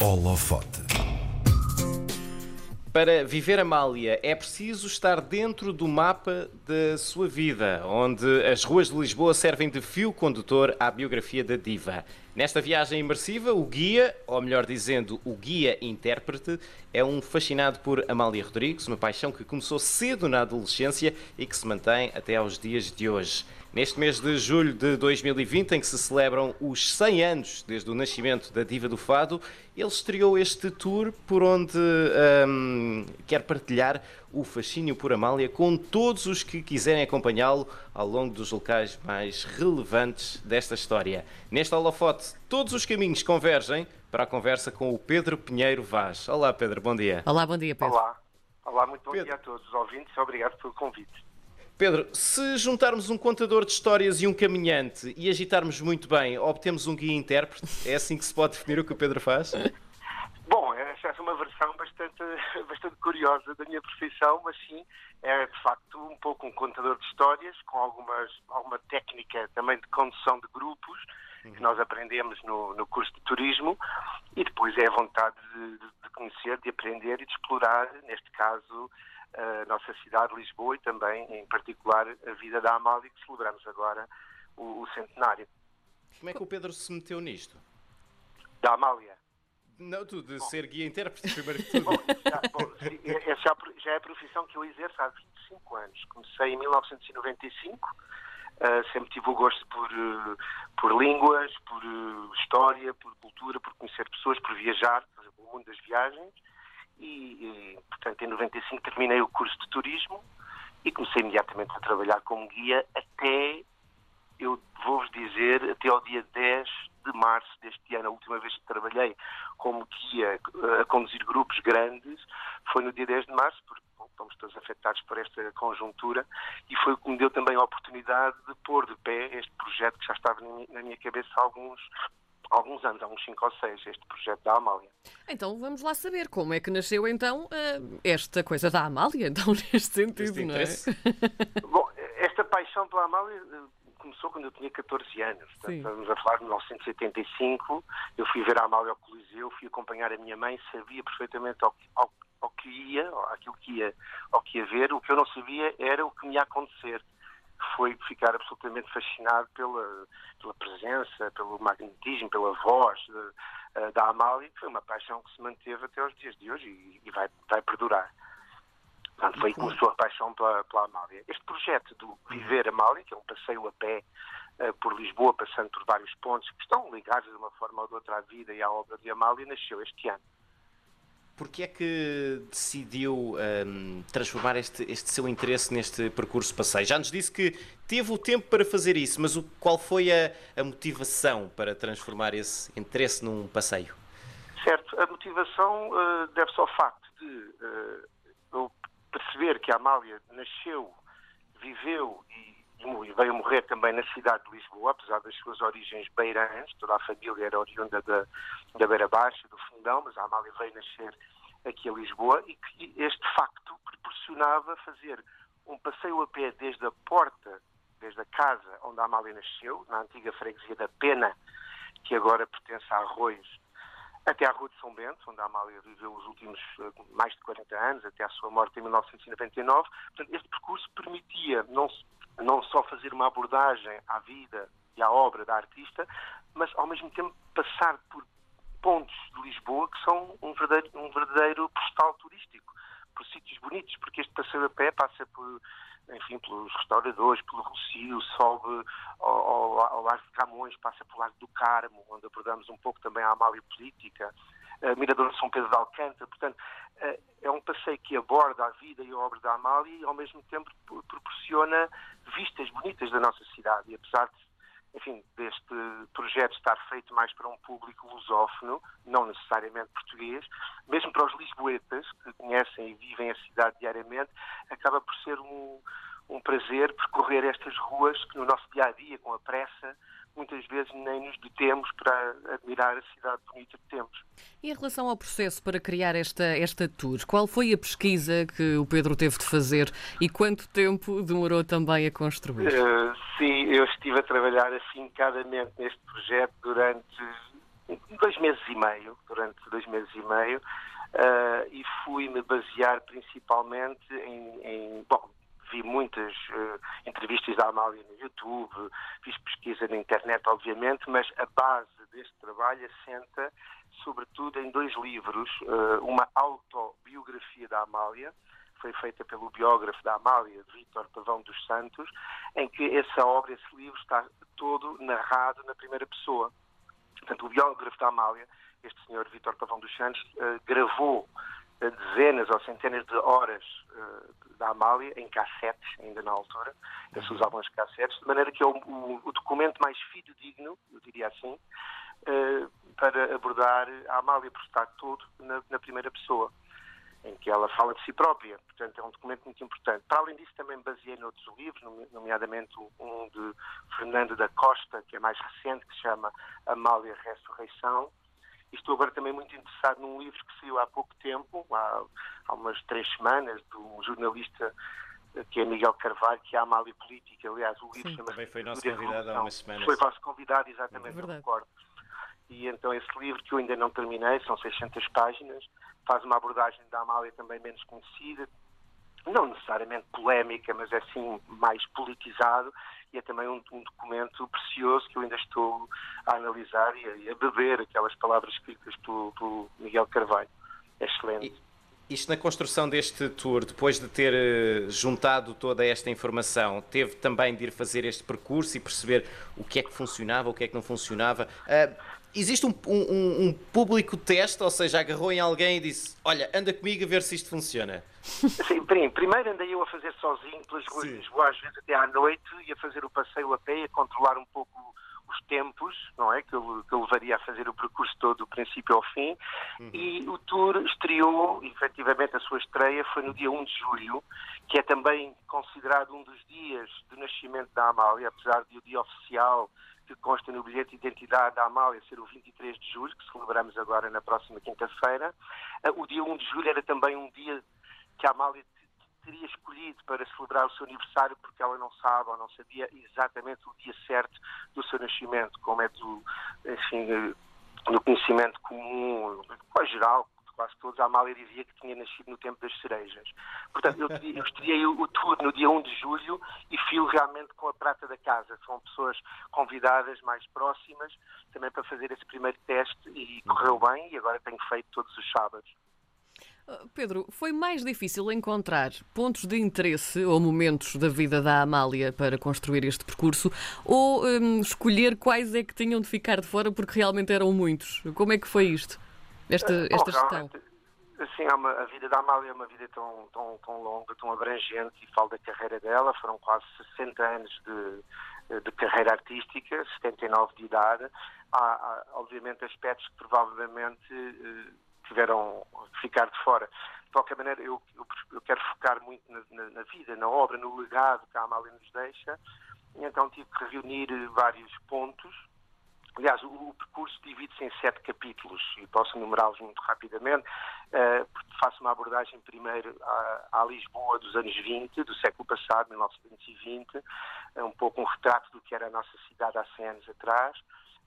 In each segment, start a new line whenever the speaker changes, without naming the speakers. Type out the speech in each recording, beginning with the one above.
Holofote.
Para viver Amália é preciso estar dentro do mapa da sua vida, onde as ruas de Lisboa servem de fio condutor à biografia da diva. Nesta viagem imersiva, o guia, ou melhor dizendo, o guia intérprete, é um fascinado por Amália Rodrigues, uma paixão que começou cedo na adolescência e que se mantém até aos dias de hoje. Neste mês de julho de 2020, em que se celebram os 100 anos desde o nascimento da Diva do Fado, ele estreou este tour por onde hum, quer partilhar o fascínio por Amália com todos os que quiserem acompanhá-lo ao longo dos locais mais relevantes desta história. Neste holofote, todos os caminhos convergem para a conversa com o Pedro Pinheiro Vaz. Olá, Pedro, bom dia.
Olá, bom dia, Pedro.
Olá. Olá, muito bom
Pedro.
dia a todos os ouvintes obrigado pelo convite.
Pedro, se juntarmos um contador de histórias e um caminhante e agitarmos muito bem, obtemos um guia intérprete? É assim que se pode definir o que o Pedro faz?
Bom, essa é uma versão bastante, bastante curiosa da minha profissão, mas sim, é de facto um pouco um contador de histórias, com algumas, alguma técnica também de condução de grupos, que nós aprendemos no, no curso de turismo, e depois é a vontade de, de conhecer, de aprender e de explorar, neste caso, a nossa cidade, Lisboa, e também, em particular, a vida da Amália, que celebramos agora o, o centenário
Como é que o Pedro se meteu nisto?
da Amália.
Não, tu, de ser guia intérprete, primeiro que tudo.
Bom, já, bom, essa já, já é a profissão que eu exerço há 25 anos. Comecei em 1995, ah, sempre tive o gosto por, eh, por línguas, por eh, história, por cultura, por conhecer pessoas, por viajar, por exemplo, o mundo das viagens. E, e, portanto, em 95 terminei o curso de turismo e comecei imediatamente a trabalhar como guia até, eu vou-vos dizer, até ao dia 10 de março deste ano. A última vez que trabalhei como guia eh, a conduzir grupos grandes foi no dia 10 de março, porque estamos todos afetados por esta conjuntura e foi o que me deu também a oportunidade de pôr de pé este projeto que já estava na minha- cabeça há alguns, alguns anos, há uns 5 ou 6, este projeto da Amália.
Então vamos lá saber como é que nasceu então eh, esta coisa da Amália, então neste sentido, não é?
Bom, esta paixão pela Amália eh, começou quando eu tinha 14 anos. Portanto, estamos a falar de 1985. Eu fui ver a Amália ao Coliseu, fui acompanhar a minha mãe, sabia perfeitamente ao, que- ao, ao que ia, aquilo que ia, ao que ia ver. O que eu não sabia era o que me ia acontecer. Foi ficar absolutamente fascinado pela, pela presença, pelo magnetismo, pela voz de- eh, da Amália, que foi uma paixão que se manteve até aos dias de hoje e, e vai, vai perdurar. Portanto, foi aí que começou a paixão pela, pela Amália. Este projeto do Viver Amália, que é um passeio a pé eh, por Lisboa, passando por vários pontos que estão ligados de uma forma ou de outra à vida e à obra de Amália, nasceu este ano.
Porquê é que decidiu hum, transformar este, este seu interesse neste percurso passeio? Já nos disse que teve o tempo para fazer isso, mas o, qual foi a, a motivação para transformar esse interesse num passeio?
Certo, a motivação eh, deve-se ao facto de eh, eu perceber que a Amália nasceu, viveu e, e veio morrer também na cidade de Lisboa, apesar das suas origens beirãs, toda a família era oriunda da, da Beira Baixa, do Fundão, mas a Amália veio nascer aqui a Lisboa e que este facto proporcionava fazer um passeio a pé desde a porta, desde a casa onde a Amália nasceu, na antiga freguesia da Pena, que agora pertence a Arroios, até à Rua de São Bento, onde a Amália viveu os últimos eh, mais de 40 anos, até à sua morte em 1999. Portanto, este percurso permitia não, não só fazer uma abordagem à vida e à obra da artista, mas ao mesmo tempo passar por pontos de Lisboa que são um verdadeiro, um verdadeiro postal turístico, por sítios bonitos, porque este passeio a pé passa por, enfim, pelos restauradores, pelo Rocio, sobe ao, ao, ao Largo de Camões, passa pelo Largo do Carmo, onde abordamos um pouco também a Amália Política, Mirador de São Pedro de Alcântara. Portanto, eh, é um passeio que aborda a vida e a obra da Amália e, ao mesmo tempo, pro- proporciona vistas bonitas da nossa cidade. E apesar de enfim, deste projeto estar feito mais para um público lusófono, não necessariamente português, mesmo para os lisboetas, que conhecem e vivem a cidade diariamente, acaba por ser um, um prazer percorrer estas ruas que no nosso dia a dia, com a pressa, muitas vezes nem nos detemos para admirar a cidade bonita que temos.
E em relação ao processo para criar esta, esta tour, qual foi a pesquisa que o Pedro teve de fazer e quanto tempo demorou também a construir?
Eh, sim, eu estive a trabalhar afincadamente neste projeto durante dois meses e meio, durante dois meses e meio, uh, e fui-me basear principalmente em, em bom, vi muitas uh, entrevistas da Amália no YouTube, fiz pesquisa na internet, obviamente, mas a base deste trabalho assenta sobretudo em dois livros, uh, uma autobiografia da Amália, foi feita pelo biógrafo da Amália, Vítor Pavão dos Santos, em que essa obra, esse livro, está todo narrado na primeira pessoa. Portanto, o biógrafo da Amália, este senhor Vítor Pavão dos Santos, uh, gravou dezenas ou centenas de horas uh, da Amália em cassetes, ainda na altura, já se usavam as cassetes, de maneira que é o, o, o documento mais fidedigno, eu diria assim, para abordar a Amália, por estar todo na, na primeira pessoa em que ela fala de si própria. Portanto, é um documento muito importante. Para além disso, também baseei noutros livros, nomeadamente um de Fernando da Costa, que é mais recente, que se chama Amália Ressurreição. E estou agora também muito interessado num livro que saiu há pouco tempo, há, há umas três semanas, de um jornalista que é Miguel Carvalho, que é a Amália Política. Aliás, o livro
Também foi nosso convidado há umas semanas.
Foi vosso convidado, exatamente, é não recordo. E então esse livro, que eu ainda não terminei, são 600 páginas, faz uma abordagem da Amália também menos conhecida, não necessariamente polémica, mas é sim mais politizado e é também um, um documento precioso que eu ainda estou a analisar e a, a beber aquelas palavras escritas pelo Miguel Carvalho. É excelente.
E, isto na construção deste tour, depois de ter uh, juntado toda esta informação, teve também de ir fazer este percurso e perceber o que é que funcionava, o que é que não funcionava. Existe um, um, um, público teste, ou seja, agarrou em alguém e disse: Olha, anda comigo a ver se isto funciona?
Sim, primeiro andei eu a fazer sozinho pelas ruas de Lisboa, às vezes até à noite, e a fazer o passeio a pé, a controlar um pouco os tempos, não é? Que eu, que eu levaria a fazer o percurso todo do princípio ao fim. Uhum. E o tour estreou, efetivamente, a sua estreia foi no dia 1 de julho, que é também considerado um dos dias do nascimento da Amália, apesar de o dia oficial que consta no bilhete de identidade da Amália ser o 23 de julho, que celebramos agora na próxima quinta-feira. Ah, o dia 1 de julho era também um dia que a Amália teria escolhido para celebrar o seu aniversário porque ela não sabe ou não sabia exatamente o dia certo do seu nascimento, como é do, enfim, do conhecimento comum, quase geral, quase todos, a Amália dizia que tinha nascido no tempo das cerejas. Portanto, eu, eu o, o tour no dia 1 de julho e fio realmente com a prata da casa. São pessoas convidadas mais próximas também para fazer esse primeiro teste e correu bem e agora tenho feito todos os sábados.
Pedro, foi mais difícil encontrar pontos de interesse ou momentos da vida da Amália para construir este percurso ou um, escolher quais é que tinham de ficar de fora porque realmente eram muitos? Como é que foi isto? esta, eh, esta gestão?
Assim, uma, a vida da Amália é uma vida tão, tão, tão longa, tão abrangente, e falo da carreira dela, foram quase 60 anos de, de carreira artística, 79 de idade. Há, há obviamente, aspectos que provavelmente eh, tiveram ficar de fora. De qualquer maneira, eu, eu, eu quero focar muito na, na, na, vida, na obra, no legado que a Amália nos deixa, e então tive que reunir vários pontos. Aliás, o, o percurso divide-se em sete capítulos e posso enumerá-los muito rapidamente, uh, faço uma abordagem primeiro à, à, Lisboa dos anos 20, do século passado, 1920, é um pouco um retrato do que era a nossa cidade há 100 anos atrás,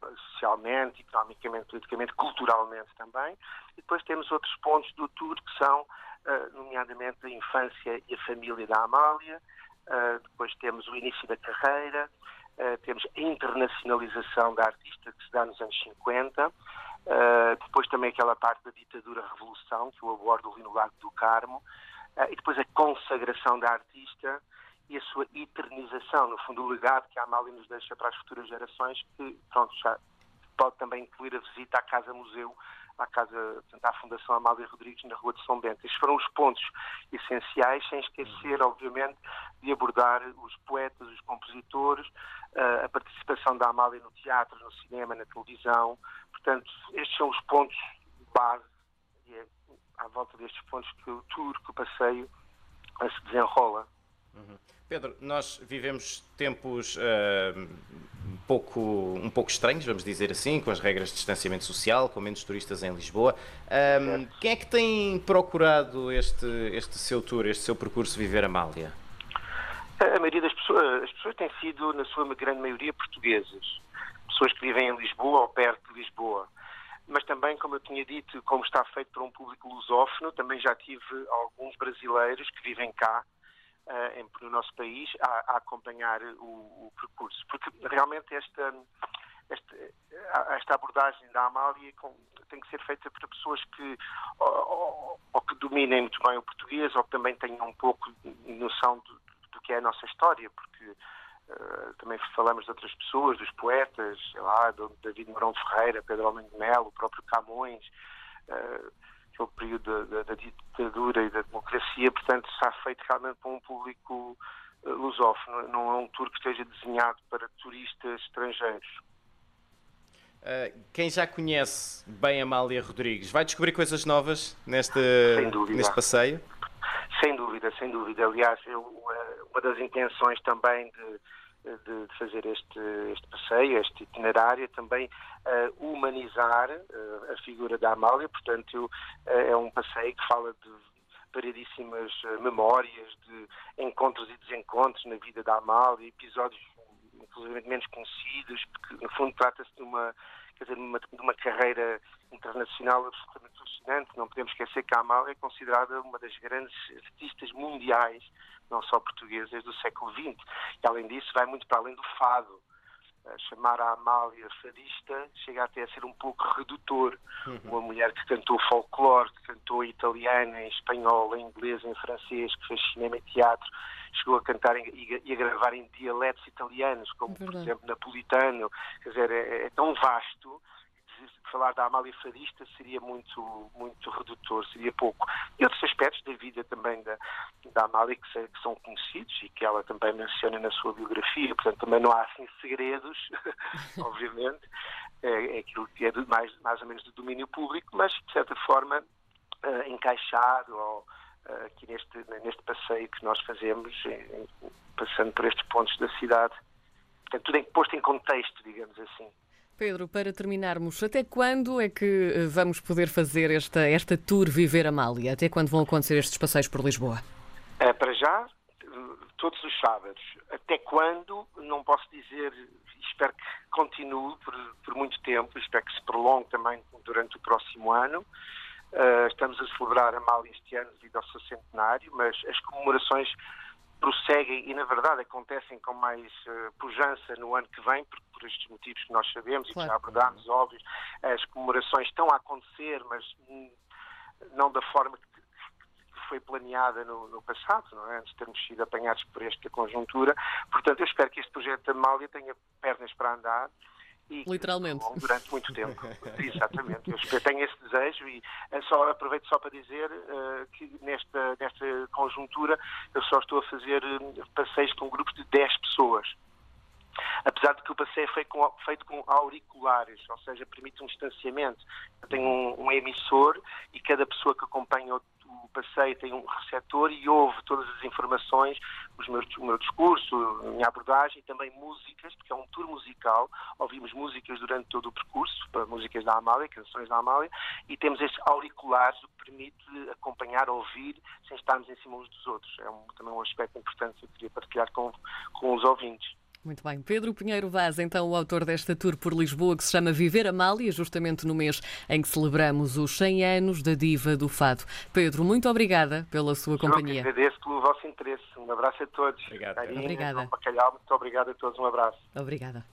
socialmente, economicamente, politicamente, culturalmente também. E depois temos outros pontos do tour que são, uh, nomeadamente, a infância e a família da Amália, uh, depois temos o início da carreira, Uh, temos a internacionalização da artista que se dá nos anos 50, uh, eh, depois também aquela parte da ditadura-revolução, que eu abordo ali no Lago do Carmo, e depois a consagração da artista e a sua eternização, no fundo o legado que a Amália nos deixa para as futuras gerações, que pronto, já pode também incluir a visita à Casa-Museu à casa, portanto, à Fundação Amália Rodrigues na Rua de São Bento. Estes foram os pontos essenciais, sem esquecer, obviamente, de abordar os poetas, os compositores, eh, a participação da Amália no teatro, no cinema, na televisão. Portanto, estes são os pontos base e é à volta destes pontos que o tour, que o passeio se desenrola.
Pedro, nós vivemos tempos uh, um, pouco, um pouco estranhos, vamos dizer assim, com as regras de distanciamento social, com menos turistas em Lisboa. Um, quem é que tem procurado este, este seu tour, este seu percurso Viver Amália?
A maioria das pessoas, as pessoas têm sido, na sua grande maioria, portuguesas. Pessoas que vivem em Lisboa ou perto de Lisboa. mas também, como eu tinha dito, como está feito para um público lusófono, também já tive alguns brasileiros que vivem cá, no nosso país, a, a acompanhar o, o, percurso. Porque realmente esta, esta, esta abordagem da Amália tem que ser feita para pessoas que ou, ou, que dominem muito bem o português ou que também tenham um pouco noção do, do que é a nossa história, porque Uh, também falamos de outras pessoas, dos poetas, sei lá, do David Mourão Ferreira, Pedro Almeida de Melo, o próprio Camões, uh, aquele período da, da, ditadura e da democracia, portanto, está feito realmente para um público uh, lusófono, não é um tour que esteja desenhado para turistas estrangeiros.
quem já conhece bem Amália Rodrigues vai descobrir coisas novas neste, neste passeio?
Sem dúvida, sem dúvida. Aliás, eu, uma das intenções também de de, fazer este, este passeio, este itinerário, também uh, humanizar uh, a figura da Amália, portanto, uh, é um passeio que fala de variedíssimas memórias, de encontros e desencontros na vida da Amália, episódios inclusive menos conhecidos, porque no fundo trata-se de uma, quer dizer, de uma, de uma carreira internacional absolutamente fascinante. Não podemos esquecer que a Amália é considerada uma das grandes artistas mundiais não só portuguesas, do século XX. E, além disso, vai muito para além do fado. Chamar a Amália fadista chega até a ser um pouco redutor. Uhum. Uma mulher que cantou folclore, que cantou em italiano, em espanhol, em inglês, em francês, que fez cinema e teatro, chegou a cantar e, e a gravar em dialetos italianos, como, Verdade. por exemplo, napolitano. Quer dizer, é, é tão vasto falar da Amália Fadista seria muito, muito redutor, seria pouco. E outros aspectos da vida também da, da Amália que, que são conhecidos e que ela também menciona na sua biografia, portanto também não há assim segredos, obviamente, é, é, aquilo que é de, mais, mais ou menos do domínio público, mas de certa forma uh, encaixado ou, uh, aqui neste, neste passeio que nós fazemos, em, passando por estes pontos da cidade. Portanto, tudo em, posto em contexto, digamos assim.
Pedro, para terminarmos, até quando é que eh, vamos poder fazer esta, esta tour Viver Amália? Até quando vão acontecer estes passeios por Lisboa?
É, para já, todos os sábados. Até quando, não posso dizer, espero que continue por, por muito tempo, espero que se prolongue também durante o próximo ano. Uh, estamos a celebrar Amália este ano devido ao seu centenário, mas as comemorações prosseguem e, na verdade, acontecem com mais uh, pujança no ano que vem, porque por estes motivos que nós sabemos claro. e que já abordámos, óbvios, as comemorações estão a acontecer, mas não da forma que foi planeada no, no, passado, não é? antes de termos sido apanhados por esta conjuntura. Portanto, eu espero que este projeto da Mália tenha pernas para andar
e Literalmente.
durante muito tempo. Exatamente. Eu tenho esse desejo e eh, só aproveito só para dizer uh, que nesta, nesta conjuntura eu só estou a fazer uh, passeios com grupos de 10 pessoas. Apesar de que o passeio é feito com, feito com auriculares, ou seja, permite um distanciamento. Eu tenho um, um emissor e cada pessoa que acompanha o passeio tem um receptor e ouve todas as informações, os meus, o meu discurso, a minha abordagem, também músicas, porque é um tour musical. Ouvimos músicas durante todo o percurso, músicas da Amália, canções da Amália, e temos estes auriculares, o que permite acompanhar, ouvir, sem estarmos em cima uns dos outros. É um, também um aspecto importante que eu queria partilhar com, com os ouvintes.
Muito bem. Pedro Pinheiro Vaz, então o autor desta tour por Lisboa que se chama Viver Amália, justamente no mês em que celebramos os 100 anos da diva do fado. Pedro, muito obrigada pela sua companhia.
Eu agradeço pelo vosso interesse. Um abraço a todos.
Obrigado.
Obrigada.
Muito obrigado a todos. Um abraço.
Obrigada.